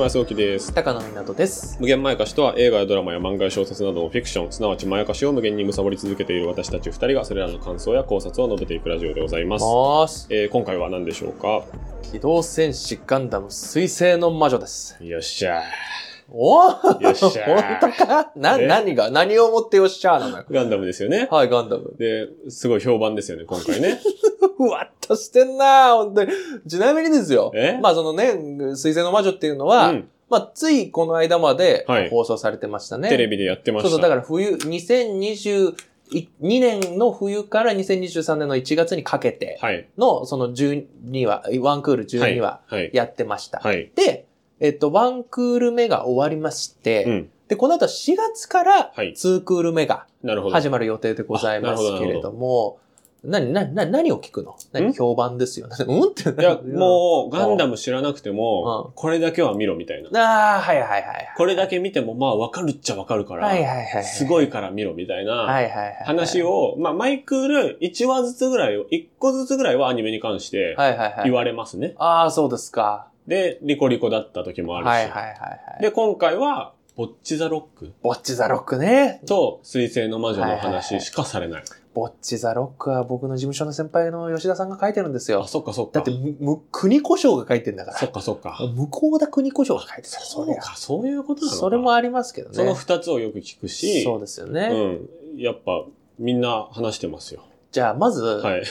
島康之です。高野湊です。無限まやかしとは映画やドラマや漫画や小説などのフィクション、すなわちまやかしを無限に貪り続けている私たち二人がそれらの感想や考察を述べていくラジオでございます。もーし。えー今回は何でしょうか？機動戦士ガンダム水星の魔女です。よっしゃおよっしゃー本当か？な、え何が？何をもってよっしゃーなのよ。ー。ガンダムですよね。はい、ガンダム。で、すごい評判ですよね、今回ね。ふわっとしてんなー本当に。ちなみにですよ。え？まあそのね、水星の魔女っていうのは、うんまあついこの間まではい放送されてましたね。テレビでやってました。そうそう、だから冬、2022年の冬から2023年の1月にかけてはい。の、その12話、ワンクール12話はい。やってました。はい。で、えっと、ワンクール目が終わりまして、うん。で、この後4月からはいツークール目が。始まる予定でございますけれども、何、何、何何を聞くの？ん？何評判ですよ。うん？っていや、もう、ガンダム。ム知らなくてもう、これだけは見ろみたいな。ああ、はいはいはいはい。これだけ見ても、まあ、わかるっちゃわかるから、はいはいはいはい。すごいから見ろみたいな。はいはいはい。話。を、まあ、マイクール1話ずつぐらいを、1個ずつぐらいはアニメに関してはいはいはい。言われますね。ああ、そうですか。で、リコリコだった時もあるし。はいはいはいはい。で、今回は、ボッチザロックボッチザロックね。と水星の魔女の話しかされない。ボッチザロックは僕の事務所の先輩の吉田さんが書いてるんですよあ、。そっかそっか。だって、む、む国故障が書いてんだから。そっかそっか。向こうだ国故障が書いてたそうか、そういうことなのか。それもありますけどね。その二つをよく聞くし、そうですよね。うん。やっぱ、みんな話してますよ。じゃあ、まず、はい。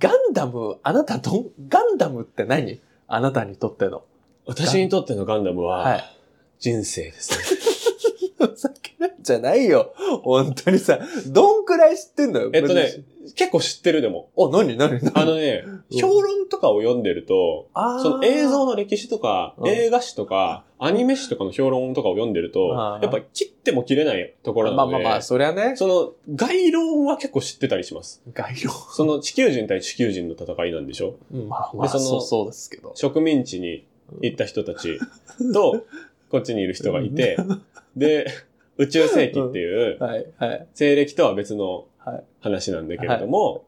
ガンダム、あなたどん、ガンダムって何？あなたにとっての。私にとってのガンダムは、はい人生ですね。ふざけるんじゃないよ。本当にさ、どんくらい知ってんのよ。えっとね、結構知ってるでも。お、何何何？あのね、うん評論とかを読んでると、あーその映像の歴史とか、うん映画史とか、アニメ史とかの評論とかを読んでるとやっぱ切っても切れないところなので、まあまあまあ、そりゃね。その概論は結構知ってたりします。概要。その地球人対地球人の戦いなんでしょ？まあまあ、でそのそうそうですけど。植民地に行った人たちと、こっちにいる人がいて、で、宇宙世紀っていう。西暦とは別のはい話なんだけれども、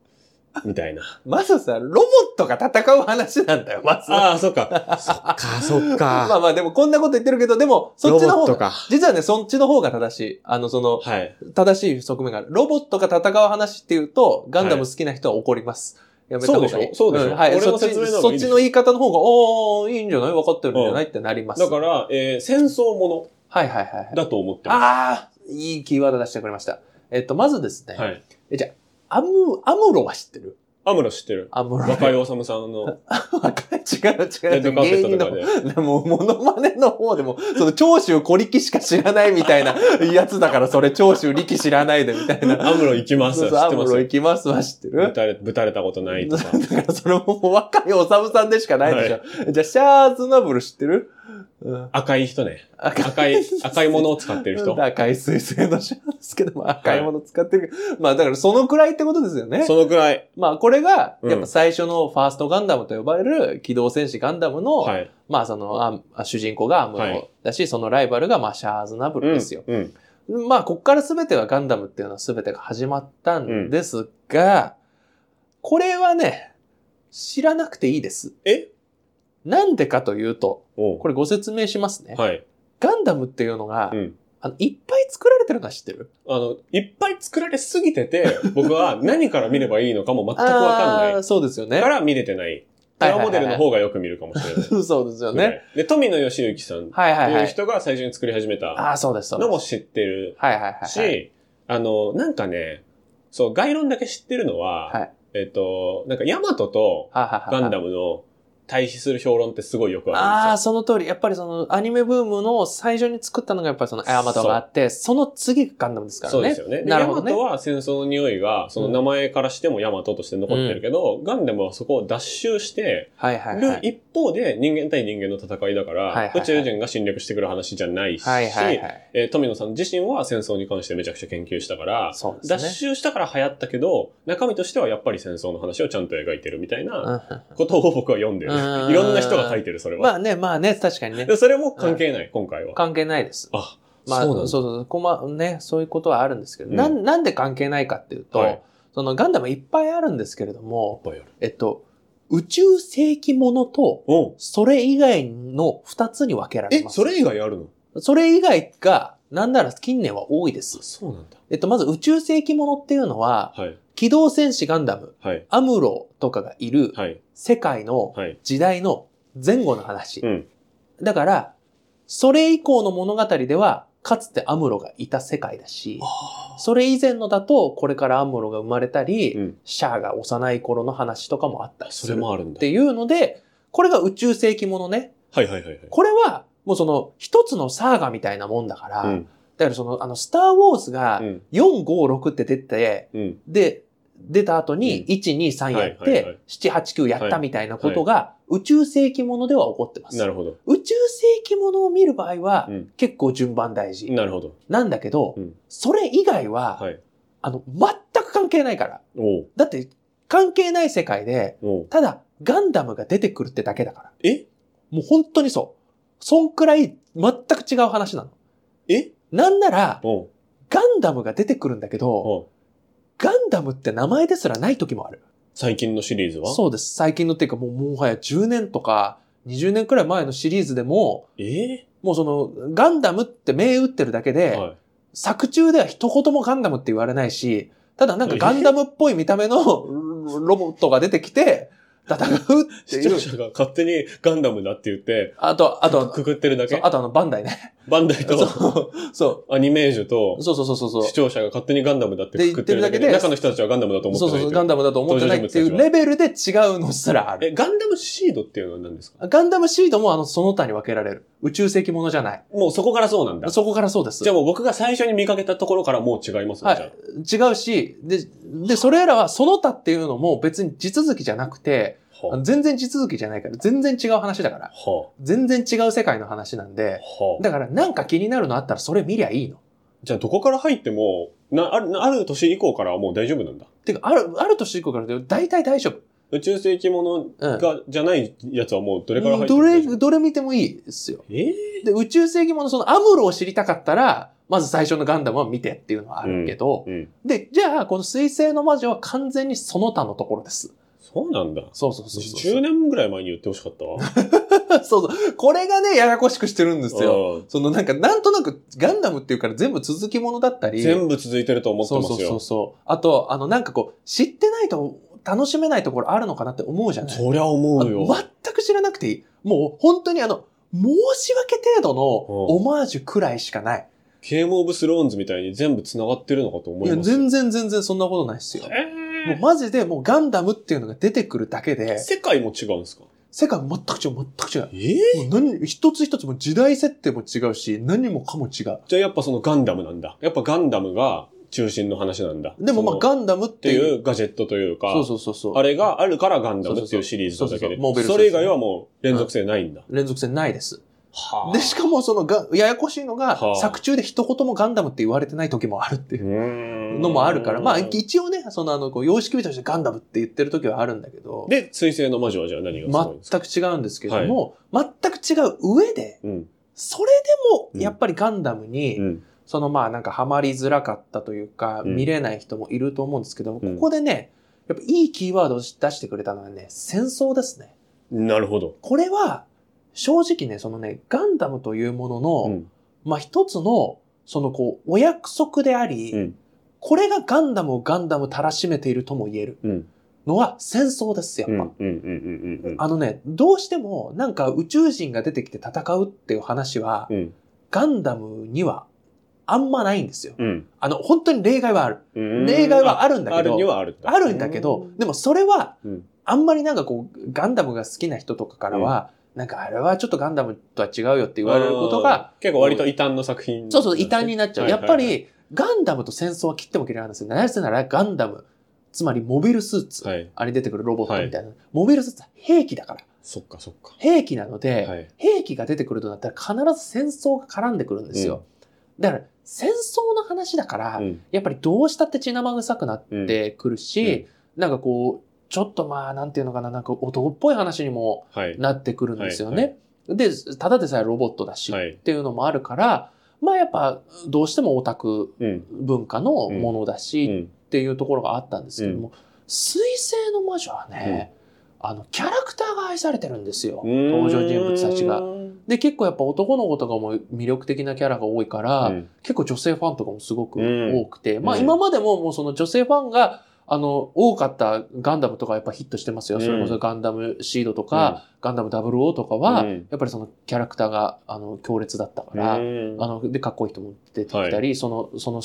みたいな。まずさ、ロボットが戦う話なんだよ、まず。ああ、そっか。そっか、そっ まあか。まあでもこんなこと言ってるけど、でも、そっちの方が。実はね、そっちの方が正しい。あの、その、はい。正しい側面がある。ロボットが戦う話っていうと、ガンダム好きな人は怒ります。やめた方がいい。そうでしょ？そうでしょ？んはい。俺のそっち、そっちの言い方の方が、おー、いいんじゃない？分かってるんじゃない？ってなります。だから、えー戦争もはいはいはいはいの。だと思ってまああ、いいキーワード出してくれました。えっと、まずですね。す。はい。えじゃあ、アム、アムロは知ってる？アムロ知ってるアムロ。若井治さんの 若い違う違う。レッドカーペットとかで。でも、モノマネの方でも、その、長州小力しか知らないみたいな やつだから、それ、長州力知らないでみたいな。アムロ行きます。知そうそうアムロってます？行きますは知ってる？ぶたれ、ぶたれたことないとか。だから、それも若いおさむさんでしかないでしょ。じゃあ、シャーズナブル知ってる？うん。赤い人ね。赤赤い、赤いものを使ってる人。赤い水星のシャーですけども、赤いもの使ってる。まあ、だから、そのくらいってことですよね。そのくらい。まあ、これが、うんやっぱ最初のファーストガンダムと呼ばれる機動戦士ガンダムの、はい。まあ、その、あ主人公がアムロだし、そのライバルが、まあ、シャーズナブルですよ。うん。うんまあ、こっから全てはガンダムっていうのは全てが始まったんですが、これはね、知らなくていいです。え？なんでかというと、これご説明しますね。はい。ガンダムっていうのが、うんあのいっぱい作られてるのは知ってる？あの、いっぱい作られすぎてて、僕は 何から見ればいいのかも全くわかんない。そうですよねか。ら見れてない。プラモデルの方がよく見るかもしれない。そうですよね。で、富野義行さんっ。ていう人が最初に作り始めたああ、そうです、そうです。のも知ってるはいはいはいはい。し、あの、なんかね、そう、概論だけ知ってるのは、はいえっと、なんかヤマトとガンダムの対比する評論ってすごいよくああ、あるんですよ。その通り。やっぱりそのアニメブームの最初に作ったのがやっぱりそのヤマトがあって、その次がガンダムですからね。そうですよね。でなるほどねヤマトは戦争の匂いが、その名前からしてもヤマトとして残ってるけど、ガンダムはそこを脱臭してるい。一方で人間対人間の戦いだから、はいはいはい宇宙人が侵略してくる話じゃないし、はいはいはい。えー富野さん自身は戦争に関してめちゃくちゃ研究したから、ね。脱臭したから流行ったけど、中身としてはやっぱり戦争の話をちゃんと描いてるみたいなうんことを僕は読んでる。うんいろんな人が書いてる、それは。まあね、まあね、確かにねで。それも関係ない、今回は。関係ないです。あ、まあ、そうそうそうこま、ね、そういうことはあるんですけど、うんなん、なんで関係ないかっていうと、はいそのガンダムいっぱいあるんですけれども、いっぱいある。えっと、宇宙世紀ものと、おそれ以外の二つに分けられえ、ます。それ以外あるの？それ以外が、なんなら近年は多いです。そうなんだ。えっと、まず宇宙世紀ものっていうのは、はい。機動戦士ガンダム、はい。アムロとかがいるはい。世界のはい。時代の前後の話。うん。だから、それ以降の物語では、かつてアムロがいた世界だし、それ以前のだと、これからアムロが生まれたり、うん。シャアが幼い頃の話とかもあったりすそるれもあるんだって。いうので、これが宇宙世紀ものね。はいはいはいはい。これは、もうその、一つのサーガみたいなもんだから、うん。だからその、あの、スターウォーズがうん。4、5、6って出て、うん。で、出た後にうん1、2、3やって、7、8、9やったみたいなことが宇宙世紀ものでは起こってます。なるほど。宇宙世紀ものを見る場合はうん。結構順番大事。なるほど。なんだけどうん、それ以外は、はい。あの、全く関係ないから。だって、関係ない世界で、ただ、ガンダムが出てくるってだけだから。え？もう本当にそう。そんくらい全く違う話なの。え？なんなら、ガンダムが出てくるんだけど、ガンダムって名前ですらない時もある。最近のシリーズは？そうです。最近のっていうかもうもはや10年とか20年くらい前のシリーズでも、え？もうそのガンダムって銘打ってるだけで、ーはい。作中では一言もガンダムって言われないし、ただなんかガンダムっぽい見た目のロボットが出てきて、戦うっていう。視聴者が勝手にガンダムだって言って、あと、あと、くくってるだけあとあのバンダイね。バンダイそとう、そアニメージュとう、そうそうそうそう。視聴者が勝手にガンダムだってくくってるだけで、で言ってるだけで中の人たちはガンダムだと思ってないそうそうガンダムだと思ってないっていうレベルで違うのすらある。え、ガンダムシードっていうのは何ですか？ガンダムシードもあの、その他に分けられる。宇宙世紀ものじゃない。もうそこからそうなんだ。そこからそうです。じゃあもう僕が最初に見かけたところからもう違いますね、ゃい。違うし、で、で、それらはその他っていうのも別に地続きじゃなくて、全然地続きじゃないから、全然違う話だから。全然違う世界の話なんで。だからなんか気になるのあったらそれ見りゃいいの。じゃあどこから入っても、な、ある、ある年以降からはもう大丈夫なんだ。てか、ある、ある年以降からで大体大丈夫。宇宙世紀ものうん。が、じゃないやつはもうどれから入ってどれ、も大丈夫？どれ見てもいいですよ。えで、宇宙世紀ものそのアムロを知りたかったら、まず最初のガンダムは見てっていうのはあるけど、えうん。で、じゃあ、この水星の魔女は完全にその他のところです。そうなんだ。そうそうそうそう。10年ぐらい前に言ってほしかったわ。そうそう。これがね、ややこしくしてるんですよ。うんそのなんか、なんとなくガンダムっていうから全部続きものだったり。全部続いてると思ってそうそうますよ。そうそう。あと、あの、なんかこう、知ってないと楽しめないところあるのかなって思うじゃないそりゃ思うよ。全く知らなくていい。もう本当にあの、申し訳程度のオマージュくらいしかない。ゲームオブスローンズみたいに全部繋がってるのかと思いや、いますよ。全然全然そんなことないですよ。えーもうマジでもうガンダムっていうのが出てくるだけで、世界も違うんですか？世界全く違う、全く違う。え？えもう何一つ一つも時代設定も違うし、何もかも違う。じゃあやっぱそのガンダムなんだ。やっぱガンダムが中心の話なんだ。でもまあガンダムっってていう、ガジェットというか、そうそうそうそう。あれがあるからガンダムっていうシリーズなだけでそれ以外はもう連続性ないんだ。連続性ないです。はで、しかもそのが、ややこしいのが、はあ作中で一言もガンダムって言われてない時もあるっていうののもあるから、まあ一応ね、そのあの、こう、様式美としてガンダムって言ってる時はあるんだけど、で、水星の魔女はじゃあ何が全く違うんですけども、全く違う上で、うん。それでも、やっぱりガンダムに、うん。そのまあなんかハマりづらかったというか、うん見れない人もいると思うんですけど、うんここでね、やっぱいいキーワードを出してくれたのはね、戦争ですね。なるほど。これは、正直ね、そのね、ガンダムというものの、うん。まあ一つの、そのこう、お約束であり、うん。これがガンダムをガンダムたらしめているとも言えるうん。のは戦争です、やっぱ。うん。うん。うん。うん。うん。あのね、どうしてもなんか宇宙人が出てきて戦うっていう話は、うん。ガンダムにはあんまないんですよ。うん。あの、本当に例外はある。うん例外はあるんだけどあるにはあるんだ。あるんだけど、でもそれはうん、あんまりなんかこう、ガンダムが好きな人とかからは、なんかあれはちょっとガンダムとは違うよって言われることが、結構割と異端の作品。そうそう、異端になっちゃう。はいやっぱり、ガンダムと戦争は切っても切れないんですよ。なぜならガンダム、つまりモビルスーツ、はい。あれに出てくるロボットみたいな、モビルスーツは兵器だから。そっかそっか。兵器なので、はい。兵器が出てくるとなったら必ず戦争が絡んでくるんですよ。だから、戦争の話だから、うん。やっぱりどうしたって血生臭くなってくるし、なんかこう、ちょっとまあ、なんていうのかな、なんか男っぽい話にもはい。なってくるんですよはいね。で、ただでさえロボットだし、はいっていうのもあるから、まあやっぱどうしてもオタクうん。文化のものだうし、ん。っていうところがあったんですけども、水星の魔女はね、あの、キャラクターが愛されてるんですよ。登場人物たちが。うん。で、結構やっぱ男の子とかも魅力的なキャラが多いから、うん結構女性ファンとかもすごくうん多くて、まあうん今までももうその女性ファンが、あの、多かったガンダムとかやっぱヒットしてますよ。うんそれこそガンダムシードとか、ガンダム00とかは、うんやっぱりそのキャラクターが、あの、強烈だったから、うんあの、で、かっこいい人も出てきたり、その、その、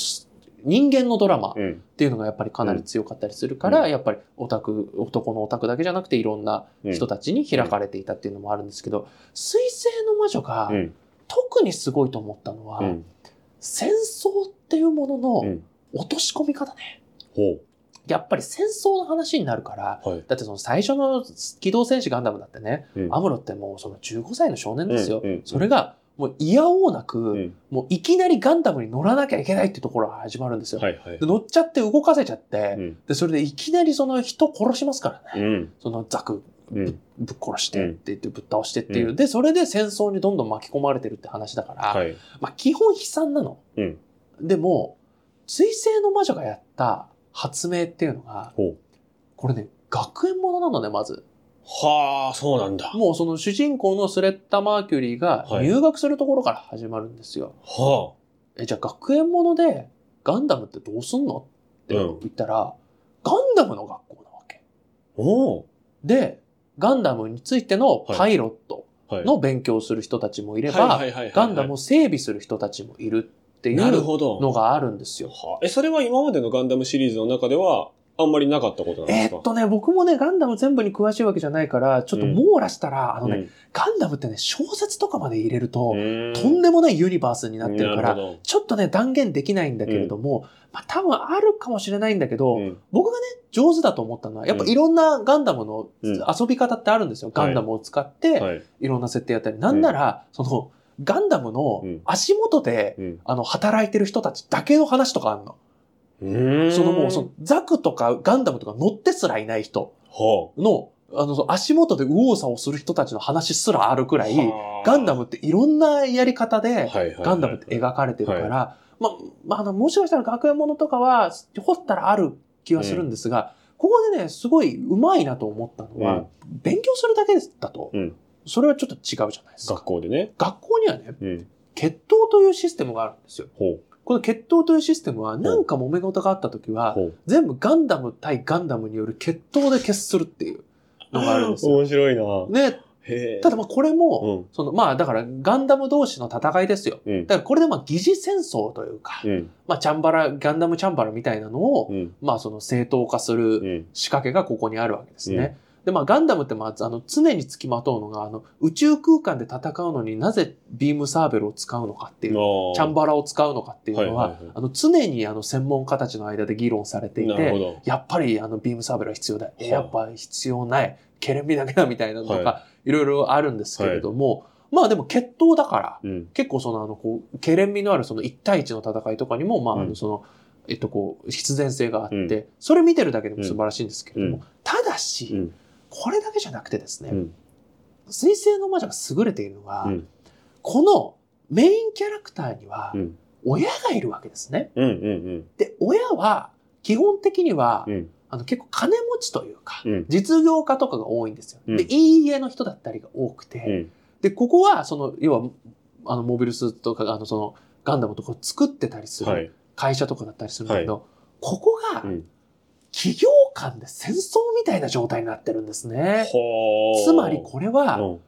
人間のドラマっうん。ていうのがやっぱりかなり強かったりするから、うんやっぱりオタク、男のオタクだけじゃなくていろんな人たちに開かれていたっていうのもあるんですけど、水星の魔女がうん。特にすごいと思ったのは、うん。戦争っていうものうのん。落とし込み方ね。ほやっぱり戦争の話になるから、う。はい。だってその最初の機動戦士ガンダムだってね、うんアムロってもうその15歳の少年ですよ。うんうんそれがもう嫌おうなく、うん。もういきなりガンダムに乗らなきゃいけないっていうところが始まるんですよ。はいはいで。乗っちゃって動かせちゃって、うん。で、それでいきなりその人殺しますからね。うん。そのザクぶ,、うんぶっ殺してうんって言ってぶっ倒してっていう、うんで、それで戦争にどんどん巻き込まれてるって話だから、はい。まあ基本悲惨なの。うんでも、水星の魔女がやった発明っていうのが。これね、学園ものなのね、まず。はあ、そうなんだ。もうその主人公のスレッタ・マーキュリーがはい入学するところから始まるんですよ。はえ、じゃあ学園ものでガンダムってどうすんの？ってうん言ったら、ガンダムの学校なわけ。あ。おお。で、ガンダムについてのパイロットはい。の勉強をする人たちもいれば、ガンダムを整備する人たちもいるっていなるうほど。のがあるんですよ。はあ。え、それは今までのガンダムシリーズの中では、あんまりなかったことなんですか？えーっとね、僕もね、ガンダム全部に詳しいわけじゃないから、ちょっと網羅したら、あのね、ガンダムってね、小説とかまで入れると、うん、とんでもないユニバースになってるから、ちょっとね、断言できないんだけれども、まあ多分あるかもしれないんだけど、僕がね、上手だと思ったのは、やっぱいろんなガンダムのうん。遊び方ってあるんですよ。ガンダムを使って、はい。い。ろんな設定やったり。なんなら、その、ガンダムのうん。足元で、うん。あの、働いてる人たちだけの話とかあるの。うん。そのもう、その、ザクとかガンダムとか乗ってすらいない人はの、あの、足元で右往左往する人たちの話すらあるくらい、あ。ガンダムっていろんなやり方で、ガンダムって描かれてるから、まあ、まああの、もしかしたら学園ものとかは、掘ったらある気はするんですが、ここでね、すごい上手いなと思ったのは、うん。勉強するだけだと、うんそれはちょっと違うじゃないですか。学校でね。学校にはね、うん。決闘というシステムがあるんですよ。ほこの決闘というシステムは、なんか揉め事があった時う。は。全部ガンダム対ガンダムによる決闘で決するっていうのがあるんですよ。面白いな。ね。ただまあこれも、うん。そのまあだからガンダム同士の戦いですよ。うん。だからこれでまあ疑似戦争というか、うん。まあチャンバラ、ガンダムチャンバラみたいなのを、うん。まあその正当化するうん。仕掛けがここにあるわけですね。でまあガンダムってまああの常につきまとうのがあの宇宙空間で戦うのになぜビームサーベルを使うのかっていう、チャンババラを使うのかっていうのは、はいはいはいあの常にあの専門家たちの間で議論されていて。やっぱりあのビームサーベルは必要だ。えはあやっぱ必要ない。ケレンビだけだみたいなのとか、、はいろいろあるんですけれども、まあでも決闘だから、うん。結構そのあのこう、ケレン味のあるその1対1の戦いとかにも、まああうんのその、えっとこう、必然性があって、うんそれ見てるだけでも素晴らしいんですけれども、うんただし、うん。これだけじゃなくてですね、うん。水星の魔女が優れているのが、うんこのメインキャラクターにはうん。親がいるわけですね。うん。うん。で、親は基本的には、うん。あの結構金持ちというか、うん。実業家とかが多いんですよ。うんで、いい家の人だったりが多くて、うん。で、ここは、その、要は、あの、モビルスーツとか、あの、その、ガンダムとかを作ってたりするはい。会社とかだったりするんだけど、ここがう、ん。企業間で戦争みたいな状態になってるんですね。つまりこれは、うん。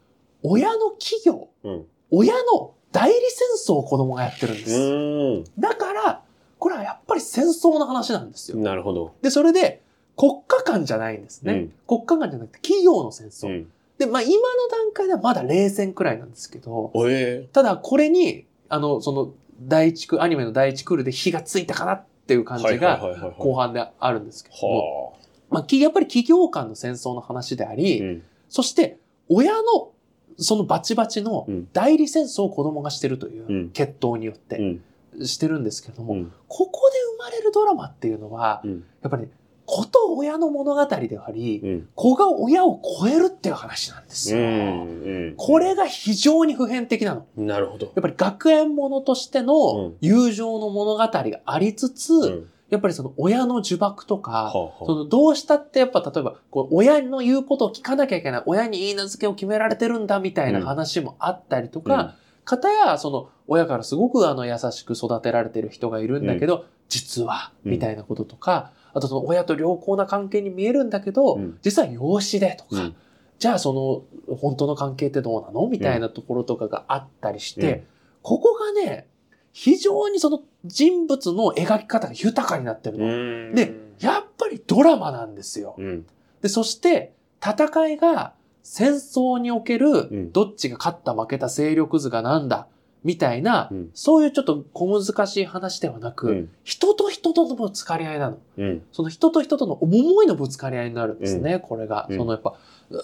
親の企業、うん。親の代理戦争を子供がやってるんです。うだから、これはやっぱり戦争の話なんですよん。。なるほど。で、それで、国家間じゃないんですね。うん国家間じゃなくて企業の戦争。うん。で、まあ今の段階ではまだ冷戦くらいなんですけど、おえただこれに、あの、その、第一ク、アニメの第一クールで火がついたかなっていう感じが、後半であるんですけどまあ、きやっぱり企業間の戦争の話でああ。り、うん。そして、親の、そのバチバチのうん代理戦争を子供がしてるといううん決闘によっうてん。してるんですけれども、うん。ここで生まれるドラマっていうのは、うん。やっぱり、こと親の物語であり、うん。子が親を超えるっていう話なんですうよ。ん。これが非常に普遍的なの。うん。なるほど。やっぱり学園ものとしてうのん友情の物語がありつつ、うん。やっぱりその親の呪縛とか、そのどうしたってやっぱ例えば親の言うことを聞かなきゃいけない、親に言い名付けを決められてるんだみたいな話もあったりとか、かたやその親からすごくあの優しく育てられてる人がいるんだけど、実はうんみたいなこととか、あとその親と良好な関係に見えるんだけど、うん。実は養子でとか、うん。じゃあその本当の関係ってどうなの？みたいなところとかがあったりして、うん。ここがね、非常にその人物の描き方が豊かになってるの。うん。で、やっぱりドラマなんですよ。うん。で、そして戦いが戦争におけるんどっちが勝った負けた勢力図がなんだみたいな、うんそういうちょっと小難しい話ではなく、うん。人と人とのぶつかり合いなの。うん。その人と人との思いのぶつかり合いになるんですね、これが。うんそのやっぱ、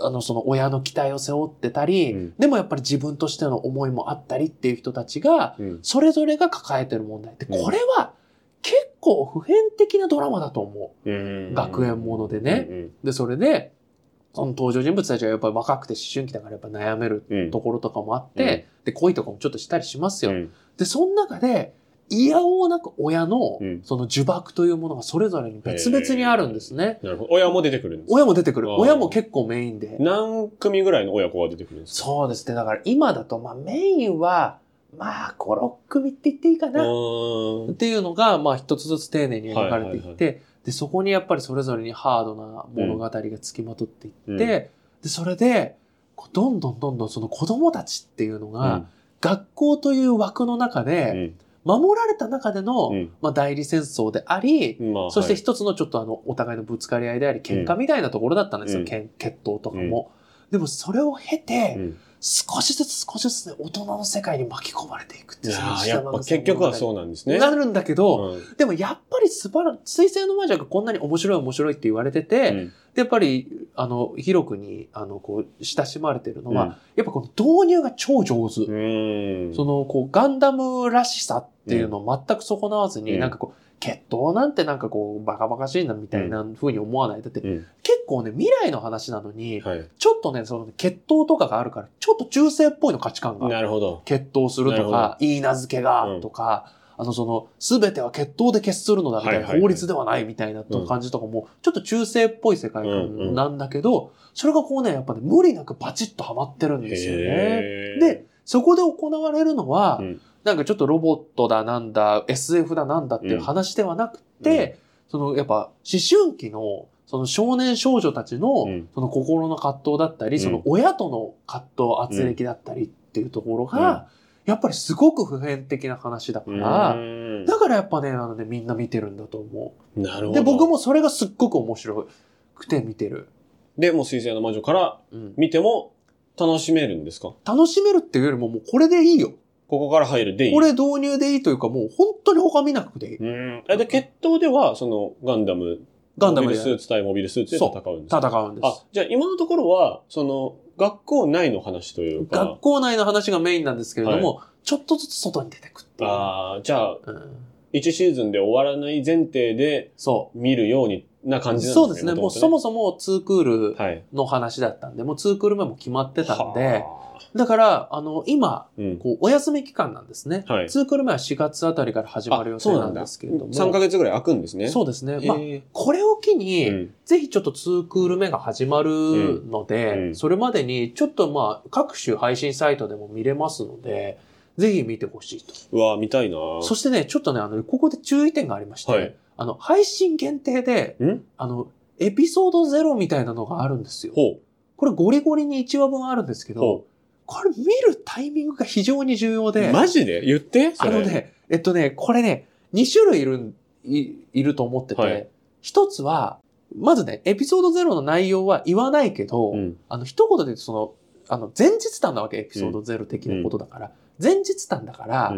あの、その親の期待を背負ってたり、うんでもやっぱり自分としての思いもあったりっていう人たちが、うん。それぞれが抱えてる問題って、うんこれは結構普遍的なドラマだと思う。うん。学園ものでねうん。で、それで、その登場人物たちがやっぱり若くて思春期だからやっぱ悩めるうん。ところとかもあって、で、恋とかもちょっとしたりしますよ。うん。で、その中で、いやおうなく親のうん、その呪縛というものがそれぞれに別々にあるんですね。なるほど。親も出てくるんですか親も出てくる。親も結構メインで。何組ぐらいの親子が出てくるんですか？そうですね。だから今だと、まあメインは、まあ5、6組って言っていいかな。うっていうのが、まあ一つずつ丁寧に描かれていって、はいはいで、そこにやっぱりそれぞれにハードな物語が付きまとっていって、うんで、それで、どんどんどんどんその子供たちっていうのが、学校という枠の中うで、ん。守られた中での、うんまあ代理戦争であり、うん。まあ、そしてはい一つのちょっとあの、お互いのぶつかり合いであり、喧嘩みたいなところだったんですよ、うん決闘とかも。でもそれを経て、うん少しずつ少しずつね、大人の世界に巻き込まれていくっていう。いやっぱ結局はそうなんですね。なるんだけど、うんでもやっぱり素晴ら水星の魔女がこんなに面白い面白いって言われてて、うんでやっぱり、あの、広くに、あの、こう、親しまれてるのは、うんやっぱこの導入が超上手。うん。その、こう、ガンダムらしさっていうのを全く損なわずに、うんなんかこう、決闘なんてなんかこう、バカバカしいなみたいな風に思わない。だって、うん。結構ね、未来の話なのに、はい。ちょっとね、その、決闘とかがあるから、ちょっと中世っぽいの価値観が。なるほど。決闘するとか、言い名付けがうんとか、あの、その、すべては決闘で決するのだみたいな、法律ではないみたいなうん感じとかも、ちょっと中世っぽい世界観なんだけど、それがこうね、やっぱね、無理なくバチッとハマってるんですよね。で、そこで行われるのは、うん。なんかちょっとロボットだなんだ、SF だなんだっていう話ではなくて、そのやっぱ思春期のその少年少女たちのうん。その心の葛藤だったり、うん。その親との葛藤、圧力だったりっていうところが、やっぱりすごく普遍的な話だから、うんだからやっぱね、あのね、みんな見てるんだと思う。なるほど。で、僕。もそれがすっごく面白くて見てる。で、もう水星の魔女からうん見ても楽しめるんですか？楽しめるっていうよりももうこれでいいよ。ここから入るでいい？これ導入でいいというかもう本当に他見なくていい。うん。えで、決闘では、その、ガンダム、ガンダムでモビルスーツ対モビルスーツで戦うんですか？戦うんです。あ、じゃあ今のところは、その、学校内の話というか。学、校内の話がメインなんですけれども、ちょっとずつ外に出てくっていう。ああ、じゃあ、うん。1シーズンで終わらない前提でそ見るようにな感う。じなんですね。そうですね。もうそももそも2クール。の話だったんで、もう2クール目も決まってたんで、はだから、あの、今、あ、うん。こう、お休み期間なんですね。はい2クール目は4月あたりから始まる予定なんですけれども。3ヶ月ぐらい空くんですね。そうですね。まあ、えこれを機に、ーうんぜひちょっと2クール目が始まるので、うんうんそれまでにちょっとまあ各種配信サイトでも見れますので、ぜひ見てほしいと。うわ見たいなそしてね、ちょっとね、あの、ここで注意点がありまして、はいあの、配信限定で、ん？あの、エピソードゼロみたいなのがあるんですよ。ほこれゴリゴリに1話分あるんですけう。どほ、これ見るタイミングが非常に重要う。で、マジで？言って？それあのね、えっとね、これね、2種類いるん、いいると思ってはいて、一、つは、まずね、エピソードゼロの内容は言わないけど、うん。あの、一言で言うと、その、あの、前日談なわけ、エピソードゼロ的なことだから。前日談だから、う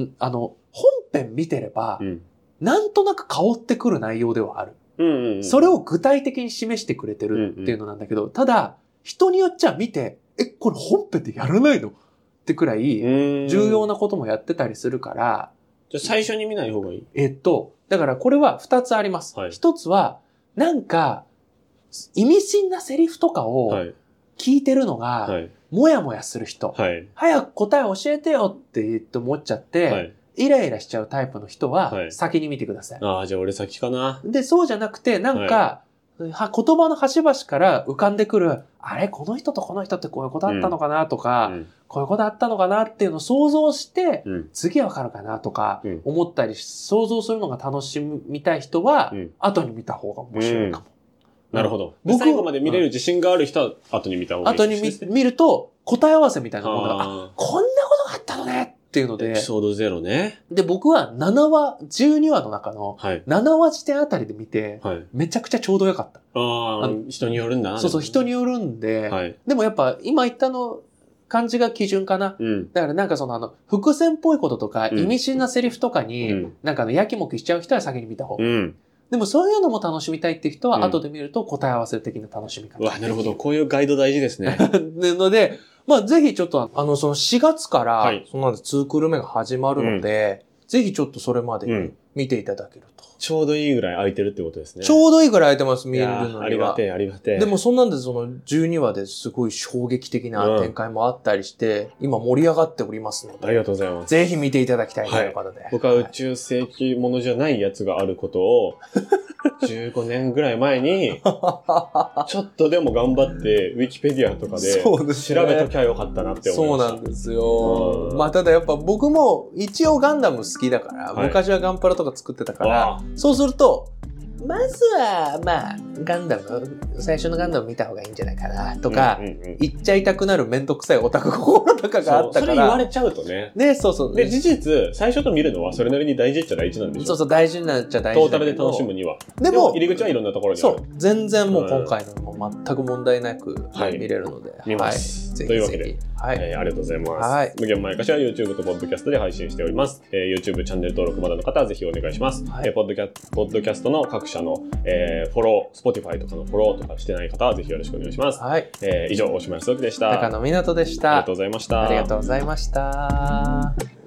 んんあの、本編見てれば、うん。なんとなく香ってくる内容ではある。うんうん。それを具体的に示してくれてるっていうのなんだけど、ただ、人によっちゃ見て、え、これ本編でやらないの？ってくらい、重重要なこともやってたりするから、じゃあ最初に見ない方がいい？えっと、だからこれは二つありますはい。一、つは、なんか、意味深なセリフとかをはい。聞いてるのが、はい。もやもやする人、はい。早く答え教えてよって言って思っちゃって、はい。イライラしちゃうタイプの人はは、い先に見てください。ああ、じゃあ俺先かな。で、そうじゃなくて、なんか、は言葉の端々から浮かんでくる、あれこの人とこの人ってこういうことあったのかなとか、うん。こういうことあったのかなっていうのを想像して、うん。次わかるかなとかうん思ったりし、想像するのが楽しみたい人は、うん後に見た方が面白いかも。なるほど。僕最後まで見れる自信がある人は後に見た方がいい後に見ですね。見ると、答え合わせみたいなものが、あ、あこんなことがあったのねっていうのでーエピ、ソードゼロね。で、僕は7話、12話の中のはい。7話時点あたりで見て、はい。めちゃくちゃちょうどよかった。ああ人によるんだな。そうそう、人によよるんで、はい。でもやっぱ今言ったの感じが基準かな。うん。だからなんかそのあの、伏線っぽいこととか、うん意味深なセリフとかに、うんなんかあの、やきもきしちゃう人は先に見た方がいい。うん。でもそういうのも楽しみたいっていう人は、うん後で見ると答え合わせ的な楽しみ方。うわ、なるほど。こういうガイド大事ですね。でので、まあぜひちょっと、あの、その4月から、はいそのなんで2クール目が始まるので、ぜひちょっとそれまでにうん。見ていただけると。ちょうどいいぐらい空いてるってことですね。ちょうどいいぐらい空いてます、見いれるのには。ありがてえ、ありがてえ。でもそんなんでその12話ですごい衝撃的な展開もあったりして、今盛り上がっておりますので、ありがとうございます。ぜひ見ていただきたいということで。僕は宇宙世紀ものじゃないやつがあることを、15年ぐらい前に、ちょっとでも頑張って、ウィキペディアとかで、調べときゃよかったなって思いそうました。なんですよう。んまあただやっぱ僕も一応ガンダム好きだから、はい昔はガンプラとか作ってたからそうすると、まずは、まあ、ガンダム、最初のガンダム見た方がいいんじゃないかな、とか、うんうんうん言っちゃいたくなるめんどくさいオタク心とかがあったから。それ言われちゃうとね。ね、そうそう。で、事実、最初と見るのはそれなりに大事っちゃ大事なんでしょそうそう、大事になっちゃ大事トータルで楽しむには。でも、入り口はいろんなところにそう。、全然もう今回のも全く問題なくはい見れるので。見ますはい。というわけでぜひぜひはい。えーありがとうございます。はい無限前歌詞は YouTube と Podcast で配信しております。えー YouTube チャンネル登録まだの方はぜひお願いします。はいえーポッドキャポッドキャストの各社の、えーフォロー、Spotify とかのフォローとかしてない方はぜひよろしくお願いします。はい。えー以上、大島康之でした。中野湊でした。ありがとうございました。ありがとうございました。